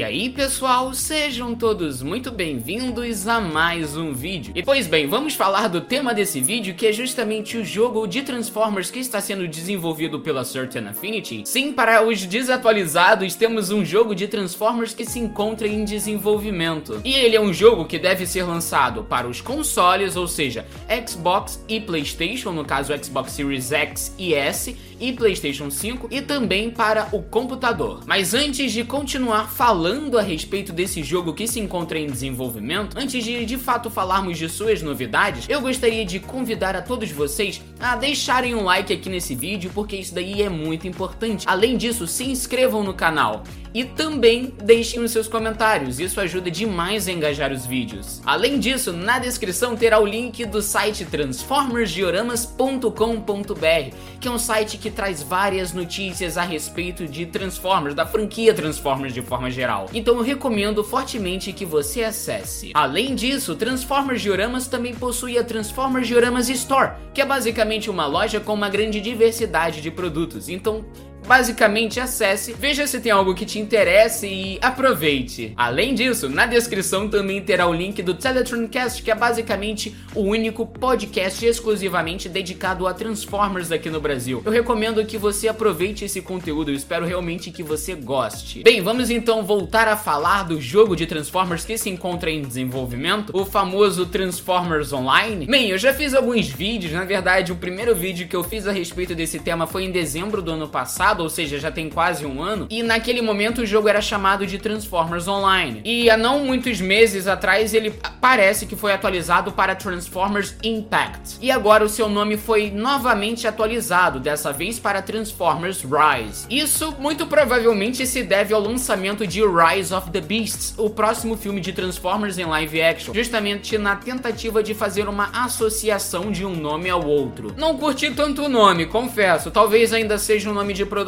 E aí pessoal, sejam todos muito bem-vindos a mais um vídeo. E pois bem, vamos falar do tema desse vídeo que é justamente o jogo de Transformers que está sendo desenvolvido pela Certain Affinity. Sim, para os desatualizados, temos um jogo de Transformers que se encontra em desenvolvimento. E ele é um jogo que deve ser lançado para os consoles, ou seja, Xbox e Playstation, no caso Xbox Series X e S, e Playstation 5, e também para o computador. Mas antes de continuar falando falando a respeito desse jogo que se encontra em desenvolvimento, antes de de fato falarmos de suas novidades, eu gostaria de convidar a todos vocês a deixarem um like aqui nesse vídeo, porque isso daí é muito importante. Além disso, se inscrevam no canal e também deixem os seus comentários, isso ajuda demais a engajar os vídeos. Além disso, na descrição terá o link do site transformersdioramas.com.br, que é um site que traz várias notícias a respeito de Transformers, da franquia Transformers de forma geral. Então eu recomendo fortemente que você acesse. Além disso, Transformers Dioramas também possui a Transformers Dioramas Store, que é basicamente uma loja com uma grande diversidade de produtos. Então Basicamente, acesse, veja se tem algo que te interesse e aproveite. Além disso, na descrição também terá o link do Teletroncast, que é basicamente o único podcast exclusivamente dedicado a Transformers aqui no Brasil. Eu recomendo que você aproveite esse conteúdo, eu espero realmente que você goste. Bem, vamos então voltar a falar do jogo de Transformers que se encontra em desenvolvimento, o famoso Transformers Online. Bem, eu já fiz alguns vídeos, na verdade, o primeiro vídeo que eu fiz a respeito desse tema foi em dezembro do ano passado passado, ou seja, já tem quase um ano, e naquele momento o jogo era chamado de Transformers Online. E há não muitos meses atrás ele parece que foi atualizado para Transformers Impact. E agora o seu nome foi novamente atualizado, dessa vez para Transformers Rise. Isso muito provavelmente se deve ao lançamento de Rise of the Beasts, o próximo filme de Transformers em live action, justamente na tentativa de fazer uma associação de um nome ao outro. Não curti tanto o nome, confesso, talvez ainda seja um nome de produção.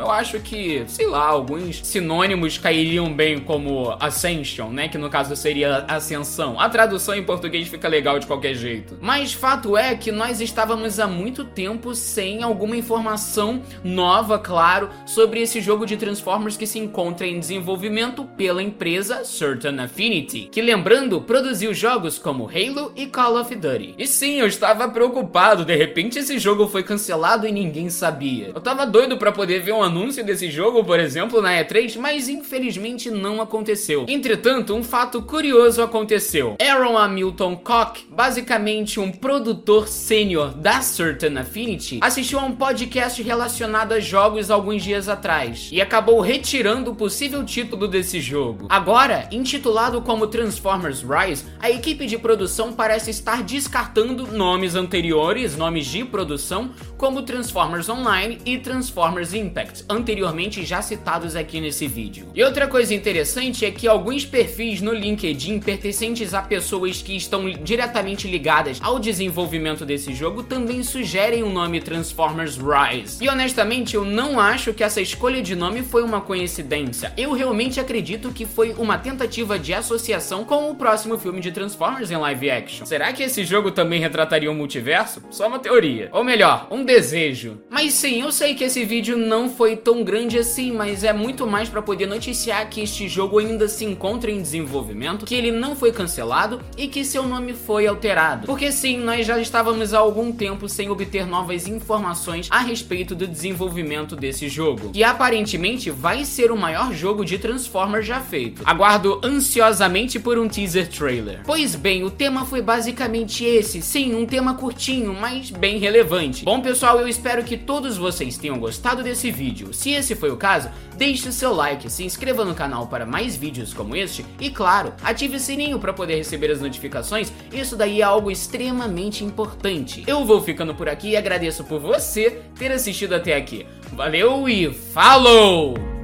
Eu acho que, sei lá, alguns sinônimos cairiam bem como Ascension, né? Que no caso seria Ascensão. A tradução em português fica legal de qualquer jeito. Mas fato é que nós estávamos há muito tempo sem alguma informação nova, claro, sobre esse jogo de Transformers que se encontra em desenvolvimento pela empresa Certain Affinity, que lembrando, produziu jogos como Halo e Call of Duty. E sim, eu estava preocupado, de repente esse jogo foi cancelado e ninguém sabia. Eu tava doido para poder ver um anúncio desse jogo, por exemplo, na E3, mas infelizmente não aconteceu. Entretanto, um fato curioso aconteceu. Aaron Hamilton Koch, basicamente um produtor sênior da Certain Affinity, assistiu a um podcast relacionado a jogos alguns dias atrás e acabou retirando o possível título desse jogo. Agora, intitulado como Transformers Rise, a equipe de produção parece estar descartando nomes anteriores, nomes de produção, como Transformers Online e Transformers Impact, anteriormente já citados aqui nesse vídeo. E outra coisa interessante é que alguns perfis no LinkedIn pertencentes a pessoas que estão diretamente ligadas ao desenvolvimento desse jogo também sugerem o nome Transformers Rise. E honestamente, eu não acho que essa escolha de nome foi uma coincidência. Eu realmente acredito que foi uma tentativa de associação com o próximo filme de Transformers em live action. Será que esse jogo também retrataria o um multiverso? Só uma teoria. Ou melhor, um desejo. Mas sim, eu sei que esse vídeo não foi tão grande assim, mas é muito mais para poder noticiar que este jogo ainda se encontra em desenvolvimento, que ele não foi cancelado e que seu nome foi alterado. Porque sim, nós já estávamos há algum tempo sem obter novas informações a respeito do desenvolvimento desse jogo, que aparentemente vai ser o maior jogo de Transformers já feito. Aguardo ansiosamente por um teaser trailer. Pois bem, o tema foi basicamente esse, sim, um tema curtinho, mas bem relevante. Bom pessoal, eu espero que todos vocês tenham gostado desse vídeo. Se esse foi o caso, deixe seu like, se inscreva no canal para mais vídeos como este e, claro, ative o sininho para poder receber as notificações, isso daí é algo extremamente importante. Eu vou ficando por aqui e agradeço por você ter assistido até aqui. Valeu e falou!